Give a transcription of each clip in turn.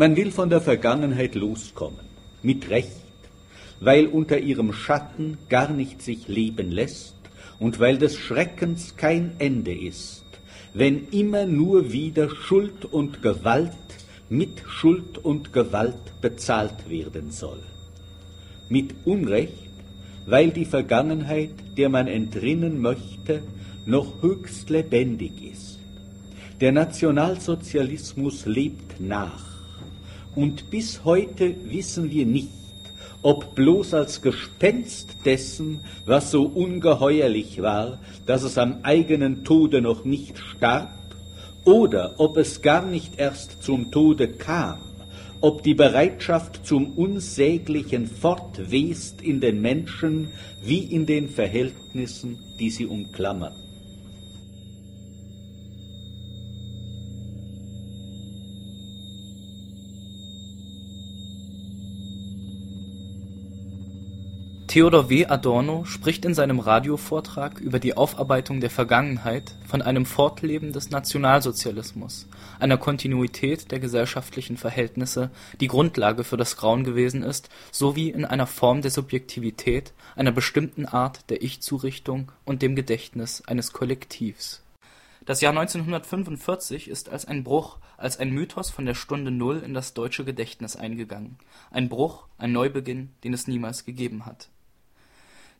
Man will von der Vergangenheit loskommen, mit Recht, weil unter ihrem Schatten gar nicht sich leben lässt und weil des Schreckens kein Ende ist, wenn immer nur wieder Schuld und Gewalt mit Schuld und Gewalt bezahlt werden soll. Mit Unrecht, weil die Vergangenheit, der man entrinnen möchte, noch höchst lebendig ist. Der Nationalsozialismus lebt nach, und bis heute wissen wir nicht, ob bloß als Gespenst dessen, was so ungeheuerlich war, dass es am eigenen Tode noch nicht starb, oder ob es gar nicht erst zum Tode kam, ob die Bereitschaft zum Unsäglichen fortwest in den Menschen wie in den Verhältnissen, die sie umklammern. Theodor W. Adorno spricht in seinem Radiovortrag über die Aufarbeitung der Vergangenheit von einem Fortleben des Nationalsozialismus, einer Kontinuität der gesellschaftlichen Verhältnisse, die Grundlage für das Grauen gewesen ist, sowie in einer Form der Subjektivität, einer bestimmten Art der Ich-Zurichtung und dem Gedächtnis eines Kollektivs. Das Jahr 1945 ist als ein Bruch, als ein Mythos von der Stunde Null in das deutsche Gedächtnis eingegangen, ein Bruch, ein Neubeginn, den es niemals gegeben hat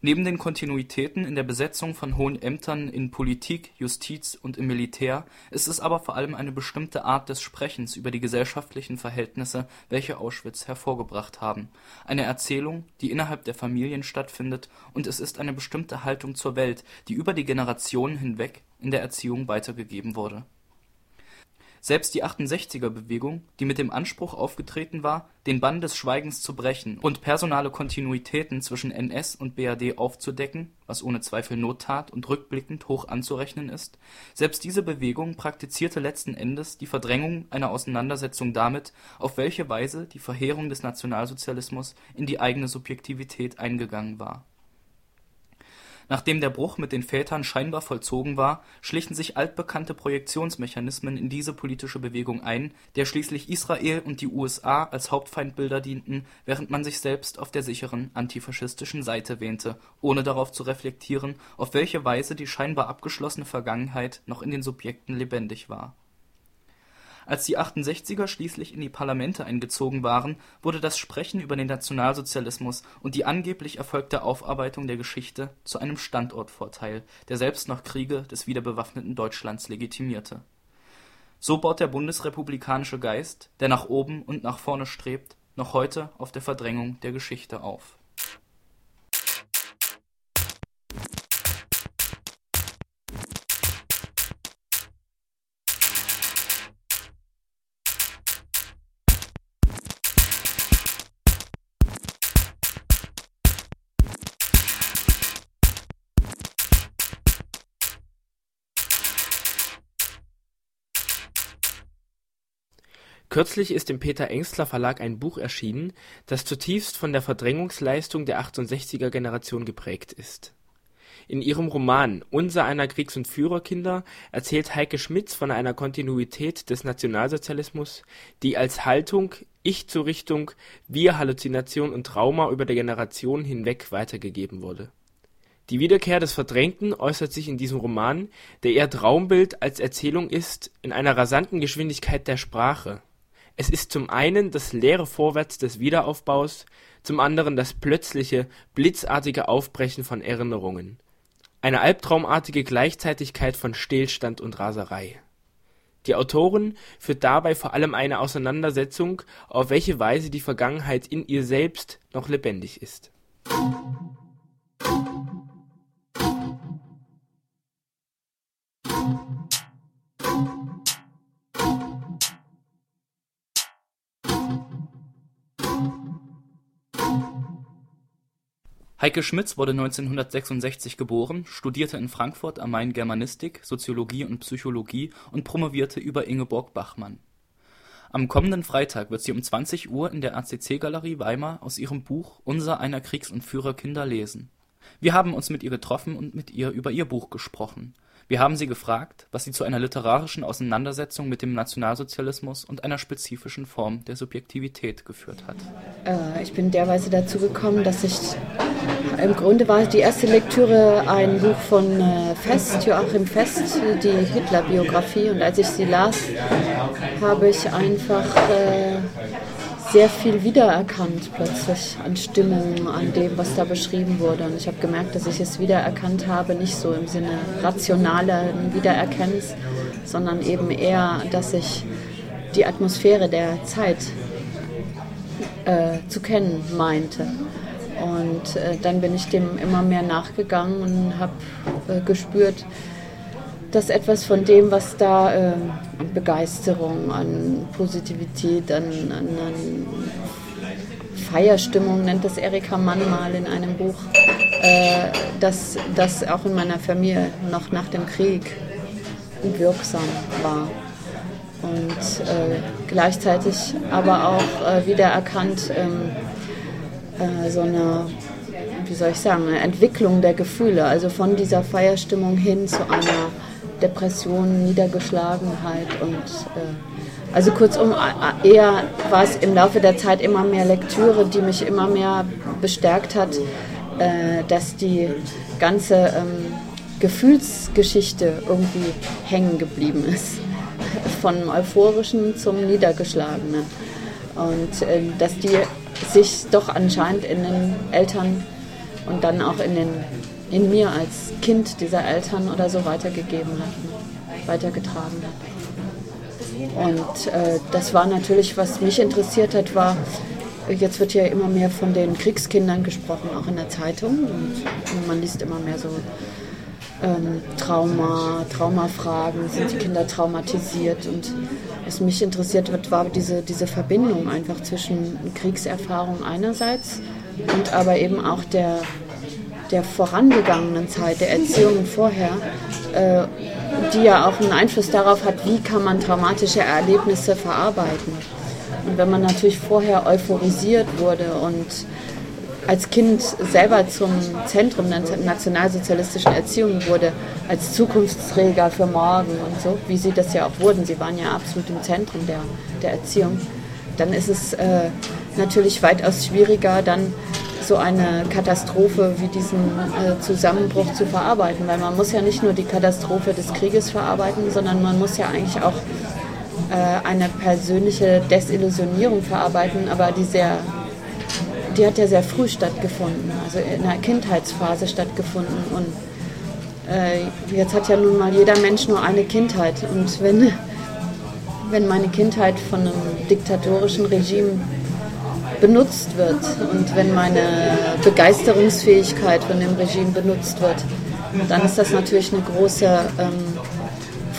Neben den Kontinuitäten in der Besetzung von hohen Ämtern in Politik, Justiz und im Militär ist es aber vor allem eine bestimmte Art des Sprechens über die gesellschaftlichen Verhältnisse, welche Auschwitz hervorgebracht haben, eine Erzählung, die innerhalb der Familien stattfindet, und es ist eine bestimmte Haltung zur Welt, die über die Generationen hinweg in der Erziehung weitergegeben wurde selbst die 68er-Bewegung, die mit dem Anspruch aufgetreten war, den Bann des Schweigens zu brechen und personale Kontinuitäten zwischen NS und BRD aufzudecken (was ohne Zweifel Not tat und rückblickend hoch anzurechnen ist), selbst diese Bewegung praktizierte letzten Endes die Verdrängung einer Auseinandersetzung damit, auf welche Weise die Verheerung des Nationalsozialismus in die eigene Subjektivität eingegangen war Nachdem der Bruch mit den Vätern scheinbar vollzogen war, schlichen sich altbekannte Projektionsmechanismen in diese politische Bewegung ein, der schließlich Israel und die USA als Hauptfeindbilder dienten, während man sich selbst auf der sicheren antifaschistischen Seite wähnte, ohne darauf zu reflektieren, auf welche Weise die scheinbar abgeschlossene Vergangenheit noch in den Subjekten lebendig war als die 68er schließlich in die Parlamente eingezogen waren, wurde das Sprechen über den Nationalsozialismus und die angeblich erfolgte Aufarbeitung der Geschichte zu einem Standortvorteil, der selbst noch Kriege des wiederbewaffneten Deutschlands legitimierte. So baut der bundesrepublikanische Geist, der nach oben und nach vorne strebt, noch heute auf der Verdrängung der Geschichte auf Kürzlich ist im Peter-Engstler-Verlag ein Buch erschienen, das zutiefst von der Verdrängungsleistung der 68er-Generation geprägt ist. In ihrem Roman Unser einer Kriegs und Führerkinder erzählt Heike Schmitz von einer Kontinuität des Nationalsozialismus, die als Haltung, Ich-Zurichtung, Wir-Halluzination und Trauma über die Generationen hinweg weitergegeben wurde. Die Wiederkehr des Verdrängten äußert sich in diesem Roman, der eher Traumbild als Erzählung ist, in einer rasanten Geschwindigkeit der Sprache es ist zum einen das leere Vorwärts des Wiederaufbaus, zum anderen das plötzliche, blitzartige Aufbrechen von Erinnerungen. Eine albtraumartige Gleichzeitigkeit von Stillstand und Raserei. Die Autorin führt dabei vor allem eine Auseinandersetzung, auf welche Weise die Vergangenheit in ihr selbst noch lebendig ist Heike Schmitz wurde 1966 geboren, studierte in Frankfurt am Main Germanistik, Soziologie und Psychologie und promovierte über Ingeborg Bachmann. Am kommenden Freitag wird sie um 20 Uhr in der ACC-Galerie Weimar aus ihrem Buch Unser einer Kriegs und Führerkinder lesen. Wir haben uns mit ihr getroffen und mit ihr über ihr Buch gesprochen Wir haben sie gefragt, was sie zu einer literarischen Auseinandersetzung mit dem Nationalsozialismus und einer spezifischen Form der Subjektivität geführt hat. Äh, ich bin derweise dazu gekommen, dass ich im Grunde war die erste Lektüre ein Buch von äh, Fest, Joachim Fest, die Hitler-Biografie. Und als ich sie las, habe ich einfach äh, sehr viel wiedererkannt plötzlich an Stimmung, an dem, was da beschrieben wurde. Und ich habe gemerkt, dass ich es wiedererkannt habe, nicht so im Sinne rationalen Wiedererkennens, sondern eben eher, dass ich die Atmosphäre der Zeit äh, zu kennen meinte. Und äh, dann bin ich dem immer mehr nachgegangen und habe äh, gespürt, dass etwas von dem, was da äh, an Begeisterung, an Positivität, an, an, an, Feierstimmung, nennt das Erika Mann mal in einem Buch, äh, dass das auch in meiner Familie noch nach dem Krieg wirksam war. Und äh, gleichzeitig aber auch äh, wieder erkannt, ähm, äh, so eine wie soll ich sagen, eine Entwicklung der Gefühle, also von dieser Feierstimmung hin zu einer Depression, Niedergeschlagenheit und äh, also kurzum, eher war es im Laufe der Zeit immer mehr Lektüre, die mich immer mehr bestärkt hat, äh, dass die ganze ähm, Gefühlsgeschichte irgendwie hängen geblieben ist. Von euphorischen zum Niedergeschlagenen. Und äh, dass die sich doch anscheinend in den Eltern und dann auch in den in mir als Kind dieser Eltern oder so weitergegeben hat, weitergetragen hat. Und äh, das war natürlich, was mich interessiert hat, war, jetzt wird ja immer mehr von den Kriegskindern gesprochen, auch in der Zeitung. Und man liest immer mehr so ähm, Trauma, Traumafragen, sind die Kinder traumatisiert? Und was mich interessiert hat, war diese, diese Verbindung einfach zwischen Kriegserfahrung einerseits und aber eben auch der der vorangegangenen Zeit, der Erziehung vorher, äh, die ja auch einen Einfluss darauf hat, wie kann man traumatische Erlebnisse verarbeiten. Und wenn man natürlich vorher euphorisiert wurde und als Kind selber zum Zentrum der nationalsozialistischen Erziehung wurde, als Zukunftsträger für morgen und so, wie sie das ja auch wurden, sie waren ja absolut im Zentrum der, der Erziehung, dann ist es äh, natürlich weitaus schwieriger, dann so eine Katastrophe wie diesen äh, Zusammenbruch zu verarbeiten, weil man muss ja nicht nur die Katastrophe des Krieges verarbeiten, sondern man muss ja eigentlich auch äh, eine persönliche Desillusionierung verarbeiten, aber die sehr, die hat ja sehr früh stattgefunden, also in der Kindheitsphase stattgefunden und äh, jetzt hat ja nun mal jeder Mensch nur eine Kindheit und wenn wenn meine Kindheit von einem diktatorischen Regime benutzt wird und wenn meine Begeisterungsfähigkeit von dem Regime benutzt wird, dann ist das natürlich eine große ähm,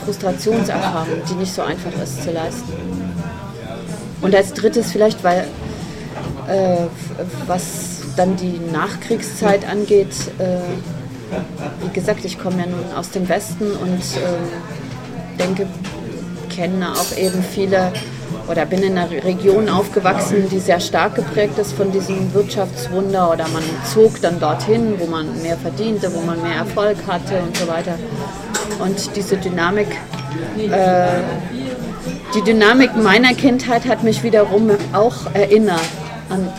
Frustrationserfahrung, die nicht so einfach ist zu leisten. Und als drittes vielleicht, weil äh, was dann die Nachkriegszeit angeht, äh, wie gesagt, ich komme ja nun aus dem Westen und äh, denke, kenne auch eben viele oder bin in einer Region aufgewachsen, die sehr stark geprägt ist von diesem Wirtschaftswunder oder man zog dann dorthin, wo man mehr verdiente, wo man mehr Erfolg hatte und so weiter. Und diese Dynamik, äh, die Dynamik meiner Kindheit hat mich wiederum auch erinnert an,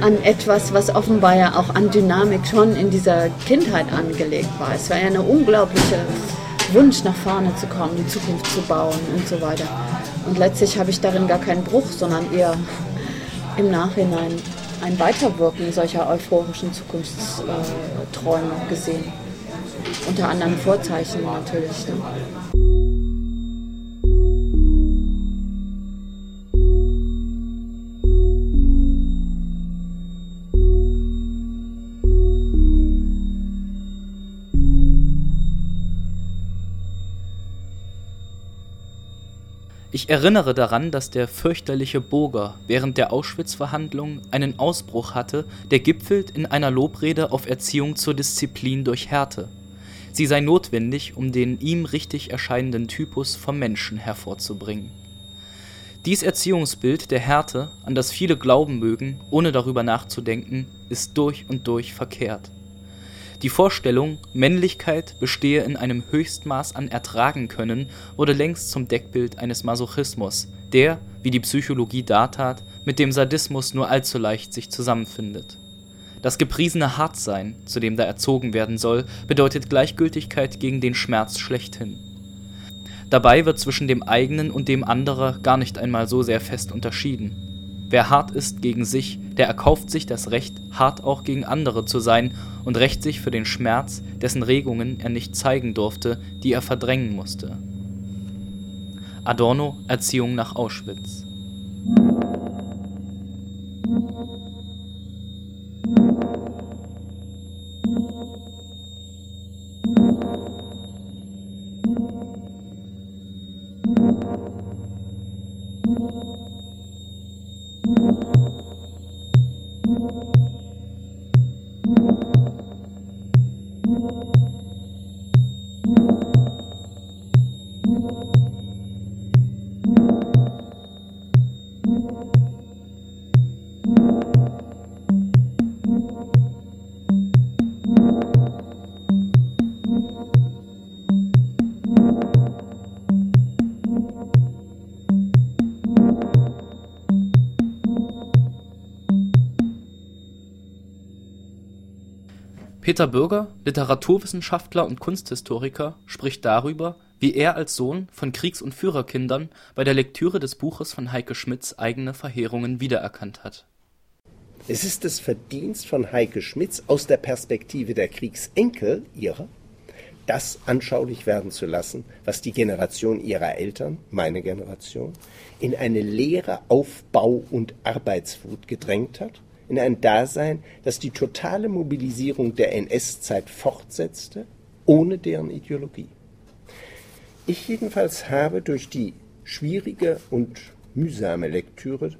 an etwas, was offenbar ja auch an Dynamik schon in dieser Kindheit angelegt war. Es war ja eine unglaubliche Wunsch, nach vorne zu kommen, die Zukunft zu bauen und so weiter. Und letztlich habe ich darin gar keinen Bruch, sondern eher im Nachhinein ein Weiterwirken solcher euphorischen Zukunftsträume gesehen. Unter anderem Vorzeichen natürlich. Ne? Ich erinnere daran, dass der fürchterliche Boger während der Auschwitz-Verhandlungen einen Ausbruch hatte, der gipfelt in einer Lobrede auf Erziehung zur Disziplin durch Härte. Sie sei notwendig, um den ihm richtig erscheinenden Typus vom Menschen hervorzubringen. Dies Erziehungsbild der Härte, an das viele glauben mögen, ohne darüber nachzudenken, ist durch und durch verkehrt. Die Vorstellung, Männlichkeit bestehe in einem Höchstmaß an Ertragen-Können, wurde längst zum Deckbild eines Masochismus, der, wie die Psychologie dartat, mit dem Sadismus nur allzu leicht sich zusammenfindet. Das gepriesene Hartsein, zu dem da erzogen werden soll, bedeutet Gleichgültigkeit gegen den Schmerz schlechthin. Dabei wird zwischen dem eigenen und dem anderer gar nicht einmal so sehr fest unterschieden. Wer hart ist gegen sich, der erkauft sich das Recht, hart auch gegen andere zu sein und rächt sich für den Schmerz, dessen Regungen er nicht zeigen durfte, die er verdrängen musste. Adorno Erziehung nach Auschwitz Peter Bürger, Literaturwissenschaftler und Kunsthistoriker, spricht darüber, wie er als Sohn von Kriegs - und Führerkindern bei der Lektüre des Buches von Heike Schmitz eigene Verheerungen wiedererkannt hat. Es ist das Verdienst von Heike Schmitz aus der Perspektive der Kriegsenkel ihrer, das anschaulich werden zu lassen, was die Generation ihrer Eltern, meine Generation, in eine leere Aufbau- und Arbeitswut gedrängt hat in ein Dasein, das die totale Mobilisierung der NS-Zeit fortsetzte, ohne deren Ideologie. Ich jedenfalls habe durch die schwierige und mühsame Lektüre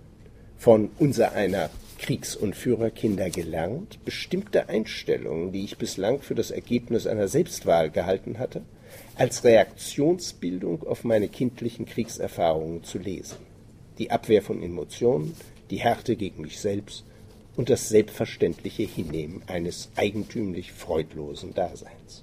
von unser einer Kriegs- und Führerkinder gelernt, bestimmte Einstellungen, die ich bislang für das Ergebnis einer Selbstwahl gehalten hatte, als Reaktionsbildung auf meine kindlichen Kriegserfahrungen zu lesen. Die Abwehr von Emotionen, die Härte gegen mich selbst und das selbstverständliche Hinnehmen eines eigentümlich freudlosen Daseins.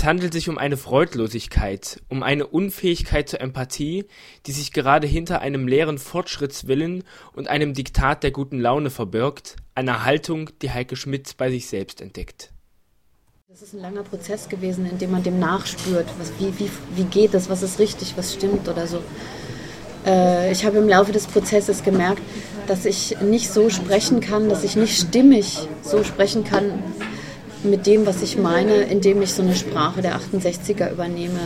Es handelt sich um eine Freudlosigkeit, um eine Unfähigkeit zur Empathie, die sich gerade hinter einem leeren Fortschrittswillen und einem Diktat der guten Laune verbirgt, einer Haltung, die Heike Schmidt bei sich selbst entdeckt. Das ist ein langer Prozess gewesen, in dem man dem nachspürt, was, wie, wie, wie geht es, was ist richtig, was stimmt oder so. Äh, ich habe im Laufe des Prozesses gemerkt, dass ich nicht so sprechen kann, dass ich nicht stimmig so sprechen kann, mit dem, was ich meine, indem ich so eine Sprache der 68er übernehme,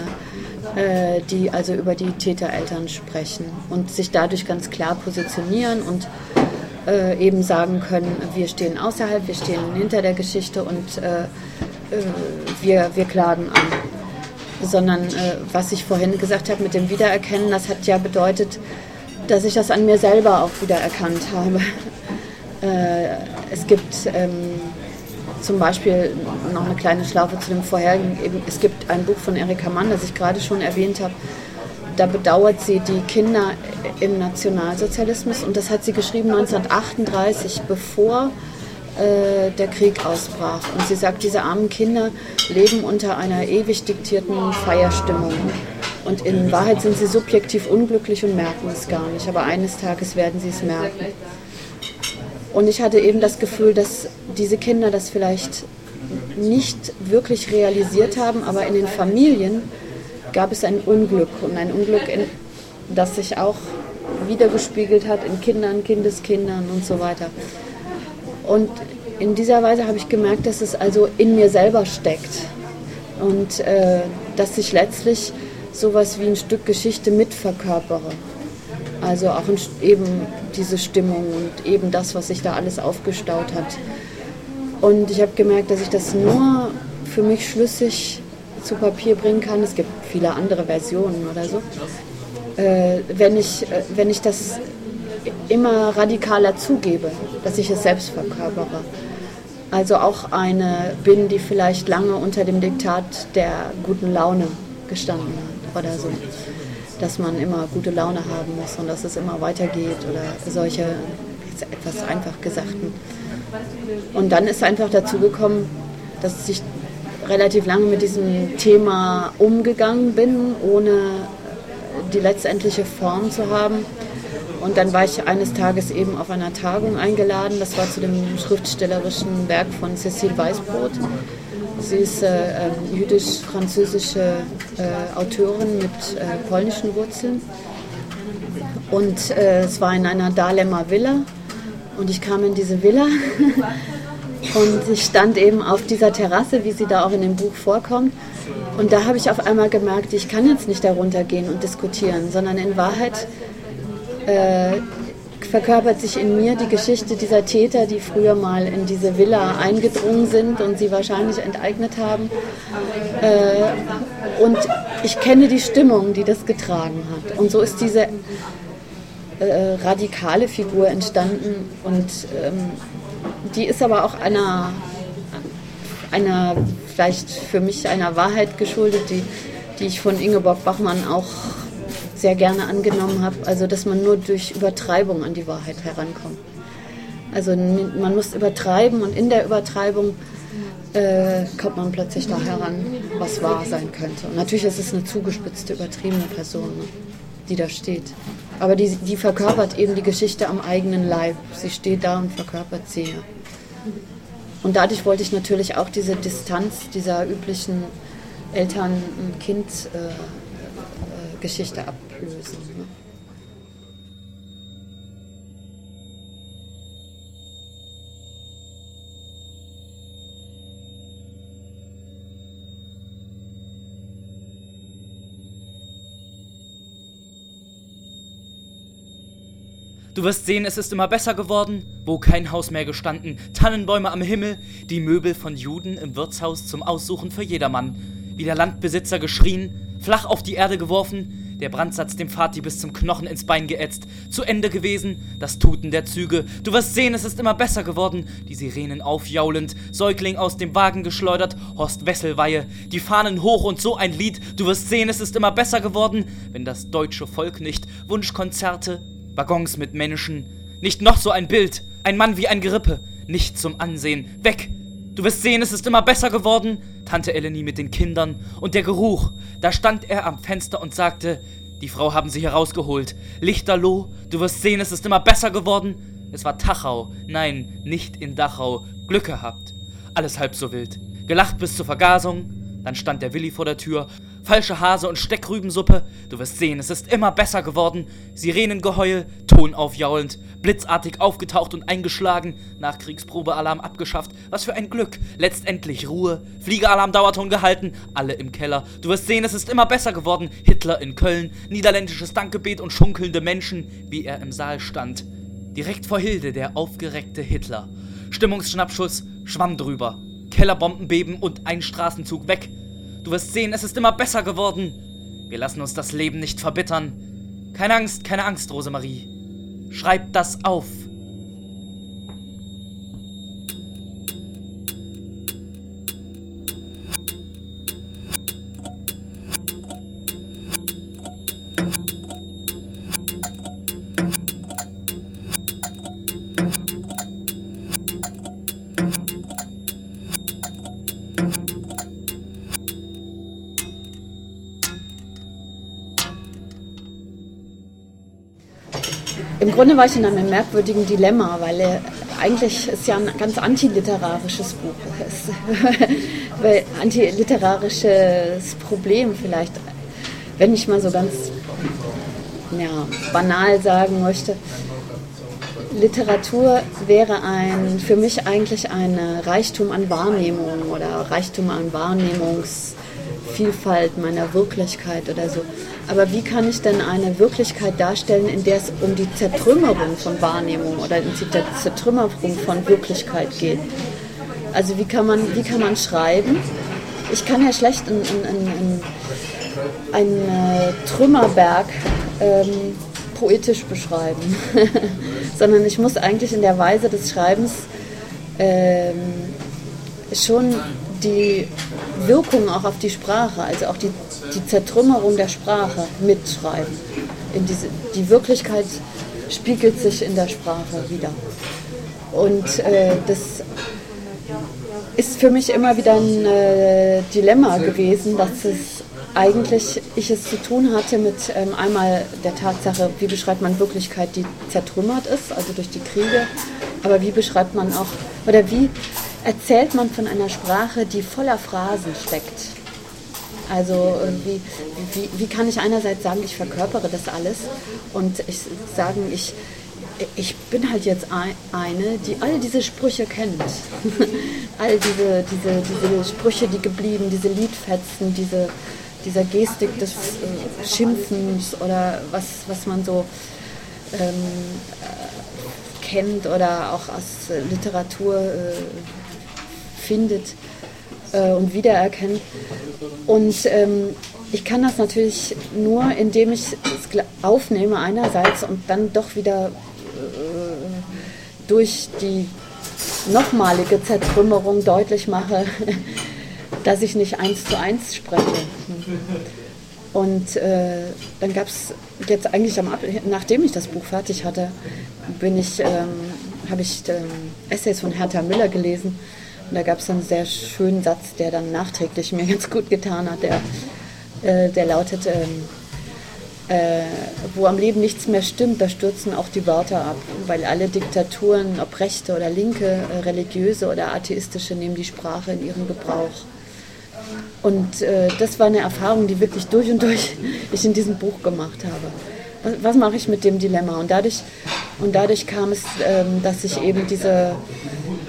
äh, die also über die Tätereltern sprechen und sich dadurch ganz klar positionieren und äh, eben sagen können, wir stehen außerhalb, wir stehen hinter der Geschichte und äh, äh wir, wir klagen an. Sondern äh, was ich vorhin gesagt habe mit dem Wiedererkennen, das hat ja bedeutet, dass ich das an mir selber auch wiedererkannt habe. Äh, es gibt ähm, zum Beispiel noch eine kleine Schlaufe zu dem vorherigen. Es gibt ein Buch von Erika Mann, das ich gerade schon erwähnt habe. Da bedauert sie die Kinder im Nationalsozialismus und das hat sie geschrieben 1938, bevor äh, der Krieg ausbrach. Und sie sagt, diese armen Kinder leben unter einer ewig diktierten Feierstimmung. Und in Wahrheit sind sie subjektiv unglücklich und merken es gar nicht. Aber eines Tages werden sie es merken. Und ich hatte eben das Gefühl, dass diese Kinder das vielleicht nicht wirklich realisiert haben, aber in den Familien gab es ein Unglück und ein Unglück, in, das sich auch wiedergespiegelt hat in Kindern, Kindeskindern und so weiter. Und in dieser Weise habe ich gemerkt, dass es also in mir selber steckt und äh, dass ich letztlich sowas wie ein Stück Geschichte mitverkörpere. Also auch eben diese Stimmung und eben das, was sich da alles aufgestaut hat. Und ich habe gemerkt, dass ich das nur für mich schlüssig zu Papier bringen kann. Es gibt viele andere Versionen oder so. äh, wenn, ich, äh, wenn ich das immer radikaler zugebe, dass ich es selbst verkörpere. Also auch eine bin, die vielleicht lange unter dem Diktat der guten Laune gestanden hat oder so. Dass man immer gute Laune haben muss und dass es immer weitergeht oder solche etwas einfach Gesagten. Und dann ist einfach dazu gekommen, dass ich relativ lange mit diesem Thema umgegangen bin, ohne die letztendliche Form zu haben. Und dann war ich eines Tages eben auf einer Tagung eingeladen. Das war zu dem schriftstellerischen Werk von Cécile Weißbrot. Sie ist äh, jüdisch-französische äh, Autorin mit äh, polnischen Wurzeln. Und äh, es war in einer Dahlemer Villa. Und ich kam in diese Villa und ich stand eben auf dieser Terrasse, wie sie da auch in dem Buch vorkommt. Und da habe ich auf einmal gemerkt, ich kann jetzt nicht darunter gehen und diskutieren, sondern in Wahrheit äh, verkörpert sich in mir die Geschichte dieser Täter, die früher mal in diese Villa eingedrungen sind und sie wahrscheinlich enteignet haben. Äh, und ich kenne die Stimmung, die das getragen hat. Und so ist diese äh, radikale Figur entstanden und ähm, die ist aber auch einer, einer, vielleicht für mich einer Wahrheit geschuldet, die, die ich von Ingeborg Bachmann auch sehr gerne angenommen habe, also dass man nur durch Übertreibung an die Wahrheit herankommt. Also man muss übertreiben und in der Übertreibung äh, kommt man plötzlich da heran, was wahr sein könnte. Und natürlich ist es eine zugespitzte, übertriebene Person, ne, die da steht. Aber die, die verkörpert eben die Geschichte am eigenen Leib. Sie steht da und verkörpert sie. Und dadurch wollte ich natürlich auch diese Distanz dieser üblichen Eltern-Kind-Geschichte äh, äh, ablösen. Ne? Du wirst sehen, es ist immer besser geworden, wo kein Haus mehr gestanden, Tannenbäume am Himmel, die Möbel von Juden im Wirtshaus zum Aussuchen für jedermann, wie der Landbesitzer geschrien, flach auf die Erde geworfen, der Brandsatz dem Vati bis zum Knochen ins Bein geätzt. Zu Ende gewesen, das Tuten der Züge. Du wirst sehen, es ist immer besser geworden. Die Sirenen aufjaulend, Säugling aus dem Wagen geschleudert, Horst Wesselweihe, die Fahnen hoch und so ein Lied. Du wirst sehen, es ist immer besser geworden, wenn das deutsche Volk nicht Wunschkonzerte, Waggons mit Menschen, nicht noch so ein Bild, ein Mann wie ein Gerippe, nicht zum Ansehen, weg, Du wirst sehen, es ist immer besser geworden, Tante Eleni mit den Kindern. Und der Geruch, da stand er am Fenster und sagte, die Frau haben sie herausgeholt. Lichterloh, du wirst sehen, es ist immer besser geworden. Es war Tachau, nein, nicht in Dachau. Glück gehabt. Alles halb so wild. Gelacht bis zur Vergasung. Dann stand der Willi vor der Tür falsche Hase und Steckrübensuppe. Du wirst sehen, es ist immer besser geworden. Sirenengeheul, Ton aufjaulend, blitzartig aufgetaucht und eingeschlagen, Nachkriegsprobealarm abgeschafft. Was für ein Glück. Letztendlich Ruhe, Fliegealarm Dauerton gehalten, alle im Keller. Du wirst sehen, es ist immer besser geworden. Hitler in Köln, niederländisches Dankgebet und schunkelnde Menschen, wie er im Saal stand. Direkt vor Hilde der aufgereckte Hitler. Stimmungsschnappschuss, Schwamm drüber. Kellerbombenbeben und ein Straßenzug weg. Du wirst sehen, es ist immer besser geworden. Wir lassen uns das Leben nicht verbittern. Keine Angst, keine Angst, Rosemarie. Schreib das auf. Grunde war ich in einem merkwürdigen Dilemma, weil er, eigentlich ist ja ein ganz antiliterarisches Buch. weil antiliterarisches Problem vielleicht, wenn ich mal so ganz ja, banal sagen möchte. Literatur wäre ein, für mich eigentlich ein Reichtum an Wahrnehmung oder Reichtum an Wahrnehmungsvielfalt meiner Wirklichkeit oder so. Aber wie kann ich denn eine Wirklichkeit darstellen, in der es um die Zertrümmerung von Wahrnehmung oder die Zertrümmerung von Wirklichkeit geht? Also wie kann man, wie kann man schreiben? Ich kann ja schlecht einen, einen, einen Trümmerberg äh, ähm, poetisch beschreiben, sondern ich muss eigentlich in der Weise des Schreibens ähm, schon die Wirkung auch auf die Sprache, also auch die, die Zertrümmerung der Sprache mitschreiben. In diese, die Wirklichkeit spiegelt sich in der Sprache wieder. Und äh, das ist für mich immer wieder ein äh, Dilemma gewesen, dass es eigentlich ich es zu tun hatte mit ähm, einmal der Tatsache, wie beschreibt man Wirklichkeit, die zertrümmert ist, also durch die Kriege, aber wie beschreibt man auch, oder wie erzählt man von einer Sprache, die voller Phrasen steckt. Also wie, wie, wie kann ich einerseits sagen, ich verkörpere das alles und ich sagen, ich, ich bin halt jetzt eine, die all diese Sprüche kennt. all diese, diese, diese Sprüche, die geblieben, diese Liedfetzen, diese, dieser Gestik des äh, Schimpfens oder was, was man so ähm, äh, kennt oder auch aus Literatur äh, findet äh, und wiedererkennt. Und ähm, ich kann das natürlich nur, indem ich es aufnehme einerseits und dann doch wieder äh, durch die nochmalige Zertrümmerung deutlich mache, dass ich nicht eins zu eins spreche. Und äh, dann gab es jetzt eigentlich, am, nachdem ich das Buch fertig hatte, bin ich, ähm, habe ich ähm, Essays von Hertha Müller gelesen. Und da gab es einen sehr schönen Satz, der dann nachträglich mir ganz gut getan hat. Der, äh, der lautet, ähm, äh, wo am Leben nichts mehr stimmt, da stürzen auch die Wörter ab, weil alle Diktaturen, ob rechte oder linke, äh, religiöse oder atheistische, nehmen die Sprache in ihren Gebrauch. Und äh, das war eine Erfahrung, die wirklich durch und durch ich in diesem Buch gemacht habe. Was, was mache ich mit dem Dilemma? Und dadurch, und dadurch kam es, ähm, dass ich eben diese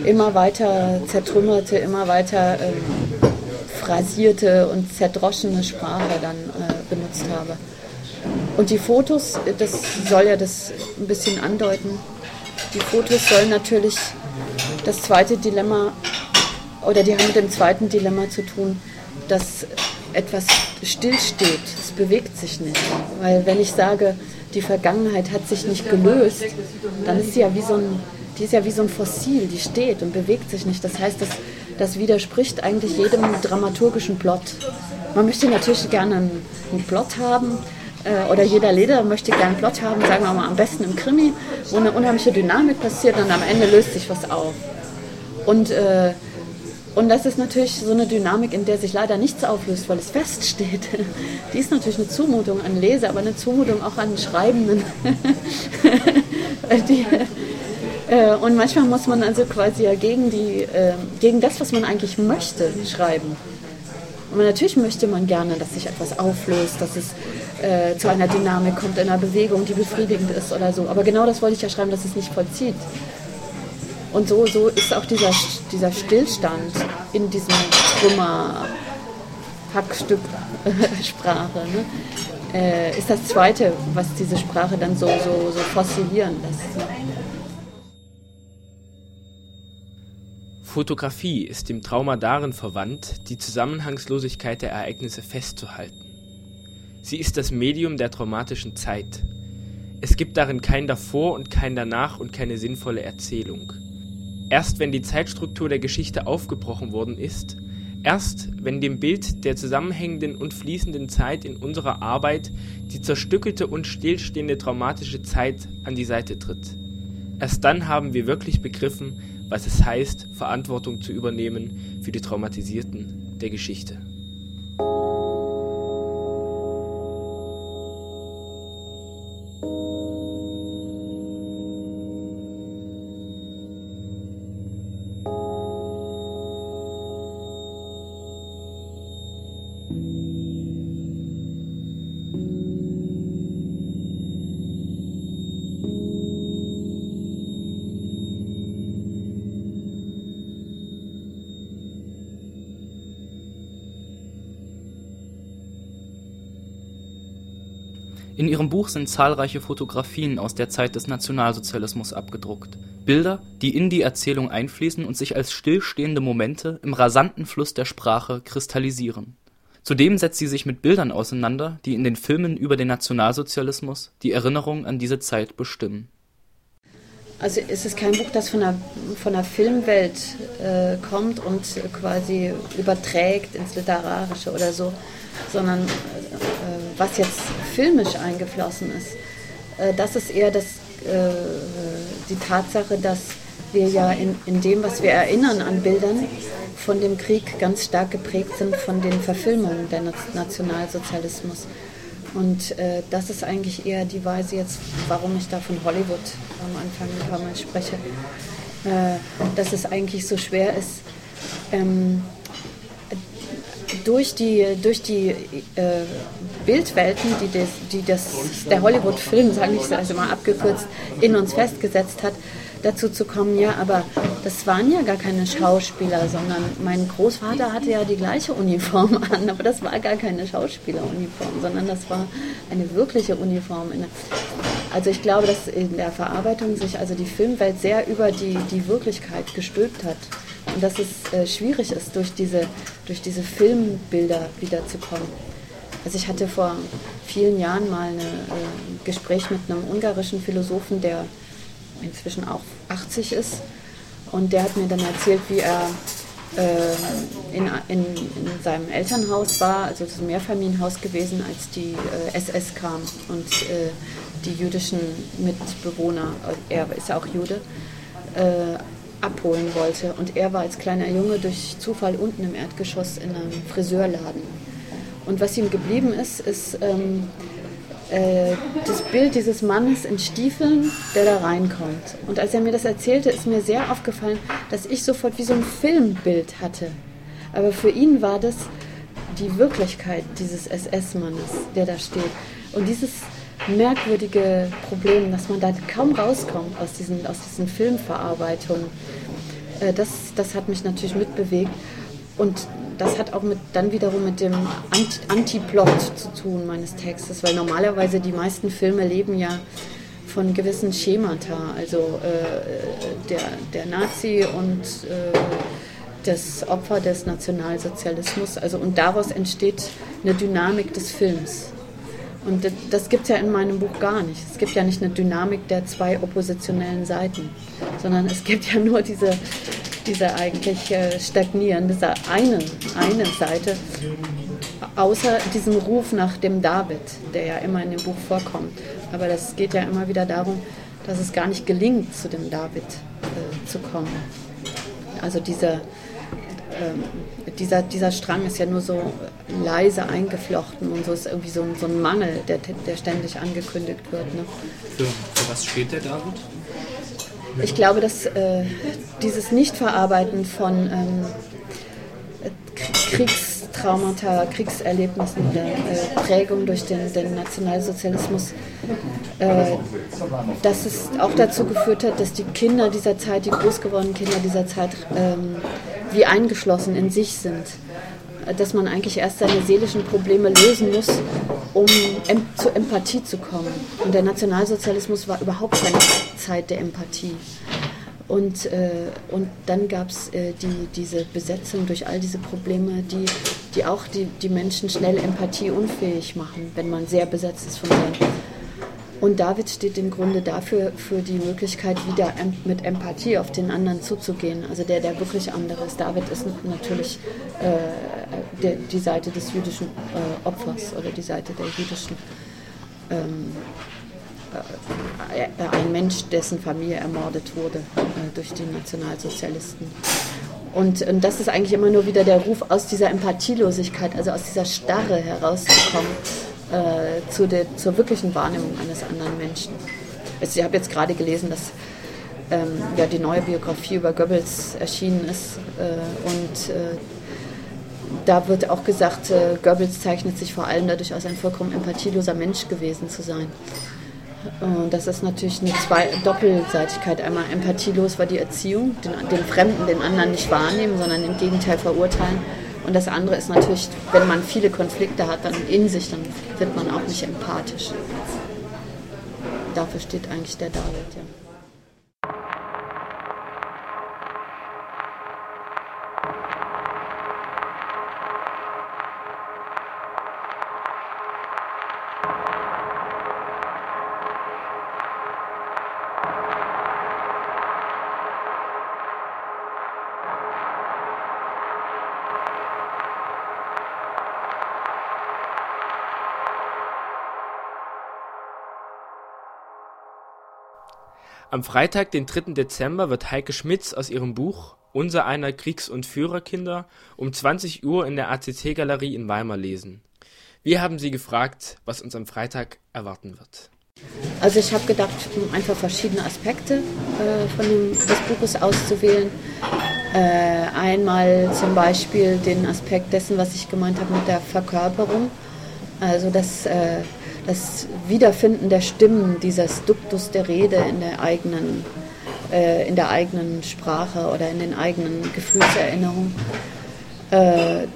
immer weiter zertrümmerte, immer weiter ähm, phrasierte und zerdroschene Sprache dann äh, benutzt habe. Und die Fotos, das soll ja das ein bisschen andeuten, die Fotos sollen natürlich das zweite Dilemma, oder die haben mit dem zweiten Dilemma zu tun, dass etwas stillsteht, es bewegt sich nicht. Weil wenn ich sage, die Vergangenheit hat sich nicht gelöst, dann ist sie ja wie so ein, die ist ja wie so ein Fossil, die steht und bewegt sich nicht. Das heißt, das, das widerspricht eigentlich jedem dramaturgischen Plot. Man möchte natürlich gerne einen, einen Plot haben, äh, oder jeder Leder möchte gerne einen Plot haben, sagen wir mal am besten im Krimi, wo eine unheimliche Dynamik passiert und am Ende löst sich was auf. Und äh, und das ist natürlich so eine Dynamik, in der sich leider nichts auflöst, weil es feststeht. Die ist natürlich eine Zumutung an Leser, aber eine Zumutung auch an Schreibenden. die, äh, und manchmal muss man also quasi ja gegen, die, äh, gegen das, was man eigentlich möchte, schreiben. Und natürlich möchte man gerne, dass sich etwas auflöst, dass es äh, zu einer Dynamik kommt, einer Bewegung, die befriedigend ist oder so. Aber genau das wollte ich ja schreiben, dass es nicht vollzieht. Und so, so ist auch dieser, dieser Stillstand in diesem Trümmer-Hackstück Sprache. Ne? Äh, ist das Zweite, was diese Sprache dann so, so, so fossilieren lässt. Ne? Fotografie ist dem Trauma darin verwandt, die Zusammenhangslosigkeit der Ereignisse festzuhalten. Sie ist das Medium der traumatischen Zeit. Es gibt darin kein Davor und kein Danach und keine sinnvolle Erzählung. Erst wenn die Zeitstruktur der Geschichte aufgebrochen worden ist, erst wenn dem Bild der zusammenhängenden und fließenden Zeit in unserer Arbeit die zerstückelte und stillstehende traumatische Zeit an die Seite tritt, erst dann haben wir wirklich begriffen, was es heißt, Verantwortung zu übernehmen für die Traumatisierten der Geschichte. Ihrem Buch sind zahlreiche Fotografien aus der Zeit des Nationalsozialismus abgedruckt. Bilder, die in die Erzählung einfließen und sich als stillstehende Momente im rasanten Fluss der Sprache kristallisieren. Zudem setzt sie sich mit Bildern auseinander, die in den Filmen über den Nationalsozialismus die Erinnerung an diese Zeit bestimmen. Also es ist kein Buch, das von der, von der Filmwelt äh, kommt und quasi überträgt ins Literarische oder so, sondern äh, was jetzt filmisch eingeflossen ist, äh, das ist eher das, äh, die Tatsache, dass wir ja in, in dem, was wir erinnern an Bildern, von dem Krieg ganz stark geprägt sind von den Verfilmungen der Nationalsozialismus. Und äh, das ist eigentlich eher die Weise jetzt, warum ich da von Hollywood am Anfang ein paar Mal spreche, äh, dass es eigentlich so schwer ist, ähm, durch die, durch die äh, Bildwelten, die, das, die das, der Hollywood-Film, sage ich also mal abgekürzt, in uns festgesetzt hat, dazu zu kommen, ja, aber das waren ja gar keine Schauspieler, sondern mein Großvater hatte ja die gleiche Uniform an, aber das war gar keine Schauspieleruniform, sondern das war eine wirkliche Uniform. Also ich glaube, dass in der Verarbeitung sich also die Filmwelt sehr über die, die Wirklichkeit gestülpt hat und dass es äh, schwierig ist, durch diese, durch diese Filmbilder wiederzukommen. Also ich hatte vor vielen Jahren mal ein äh, Gespräch mit einem ungarischen Philosophen, der inzwischen auch 80 ist. Und der hat mir dann erzählt, wie er äh, in, in, in, seinem Elternhaus war, also das Mehrfamilienhaus gewesen, als die äh, SS kam und äh, die jüdischen Mitbewohner, er ist ja auch Jude, äh, abholen wollte. Und er war als kleiner Junge durch Zufall unten im Erdgeschoss in einem Friseurladen. Und was ihm geblieben ist, ist ähm, äh, das Bild dieses Mannes in Stiefeln, der da reinkommt. Und als er mir das erzählte, ist mir sehr aufgefallen, dass ich sofort wie so ein Filmbild hatte. Aber für ihn war das die Wirklichkeit dieses SS-Mannes, der da steht. Und dieses merkwürdige Problem, dass man da kaum rauskommt aus diesen, aus diesen Filmverarbeitungen, äh, das, das hat mich natürlich mitbewegt. Und das hat auch mit, dann wiederum mit dem Antiplot zu tun meines Textes, weil normalerweise die meisten Filme leben ja von gewissen Schemata, also äh, der, der Nazi und äh, das Opfer des Nationalsozialismus, also und daraus entsteht eine Dynamik des Films. Und das, gibt es ja in meinem Buch gar nicht. Es gibt ja nicht eine Dynamik der zwei oppositionellen Seiten, sondern es gibt ja nur diese, diese eigentlich äh, stagnieren, dieser einen, eine Seite, außer diesem Ruf nach dem David, der ja immer in dem Buch vorkommt. Aber das geht ja immer wieder darum, dass es gar nicht gelingt, zu dem David äh, zu kommen. Also dieser, dieser, dieser Strang ist ja nur so leise eingeflochten und so ist irgendwie so, so ein Mangel, der, der ständig angekündigt wird. Ne? Für, für was steht der David? Ich glaube, dass äh, dieses Nichtverarbeiten von ähm, Kriegstraumata, Kriegserlebnissen oder äh, Prägung durch den, den Nationalsozialismus, äh, dass es auch dazu geführt hat, dass die Kinder dieser Zeit, die groß gewordenen Kinder dieser Zeit, ähm, wie eingeschlossen in sich sind dass man eigentlich erst seine seelischen Probleme lösen muss, um em zur Empathie zu kommen. Und der Nationalsozialismus war überhaupt keine Zeit der Empathie. Und, äh, und dann gab es äh, die, diese Besetzung durch all diese Probleme, die, die auch die, die Menschen schnell empathieunfähig machen, wenn man sehr besetzt ist von seinen und David steht im Grunde dafür, für die Möglichkeit, wieder mit Empathie auf den anderen zuzugehen. Also der, der wirklich andere ist. David ist natürlich äh, der, die Seite des jüdischen äh, Opfers oder die Seite der jüdischen. Ähm, äh, ein Mensch, dessen Familie ermordet wurde äh, durch die Nationalsozialisten. Und, und das ist eigentlich immer nur wieder der Ruf aus dieser Empathielosigkeit, also aus dieser Starre herauszukommen äh, zu der, zur wirklichen Wahrnehmung eines anderen Menschen. Also ich habe jetzt gerade gelesen, dass ähm, ja, die neue Biografie über Goebbels erschienen ist äh, und äh, da wird auch gesagt, äh, Goebbels zeichnet sich vor allem dadurch aus, ein vollkommen empathieloser Mensch gewesen zu sein. Und das ist natürlich eine Zwei Doppelseitigkeit. Einmal empathielos war die Erziehung, den, den Fremden, den anderen nicht wahrnehmen, sondern im Gegenteil verurteilen. Und das andere ist natürlich, wenn man viele Konflikte hat, dann in sich, dann wird man auch nicht empathisch. Dafür steht eigentlich der David, ja. Am Freitag, den 3. Dezember, wird Heike Schmitz aus ihrem Buch Unser einer Kriegs- und Führerkinder um 20 Uhr in der ACC-Galerie in Weimar lesen. Wir haben sie gefragt, was uns am Freitag erwarten wird. Also ich habe gedacht, um einfach verschiedene Aspekte äh, von dem, des Buches auszuwählen. Äh, einmal zum Beispiel den Aspekt dessen, was ich gemeint habe mit der Verkörperung. Also das, äh, das Wiederfinden der Stimmen, dieses Duktus der Rede in der eigenen, äh, in der eigenen Sprache oder in den eigenen Gefühlserinnerungen. Äh,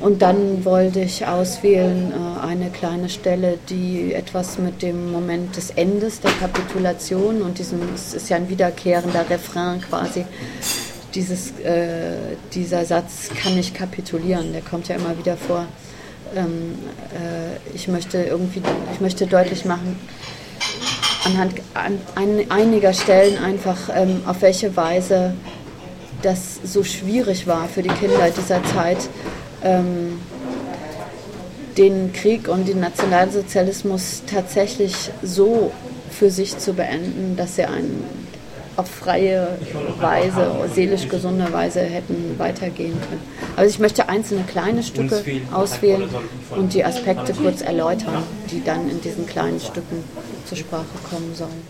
und dann wollte ich auswählen äh, eine kleine Stelle, die etwas mit dem Moment des Endes der Kapitulation und diesem, es ist ja ein wiederkehrender Refrain quasi, dieses, äh, dieser Satz kann ich kapitulieren, der kommt ja immer wieder vor. Ähm, äh, ich möchte irgendwie, ich möchte deutlich machen, anhand an, an einiger Stellen einfach, ähm, auf welche Weise das so schwierig war für die Kinder dieser Zeit, ähm, den Krieg und den Nationalsozialismus tatsächlich so für sich zu beenden, dass sie einen auf freie Weise, seelisch gesunde Weise hätten weitergehen können. Also ich möchte einzelne kleine Stücke auswählen und die Aspekte kurz erläutern, die dann in diesen kleinen Stücken zur Sprache kommen sollen.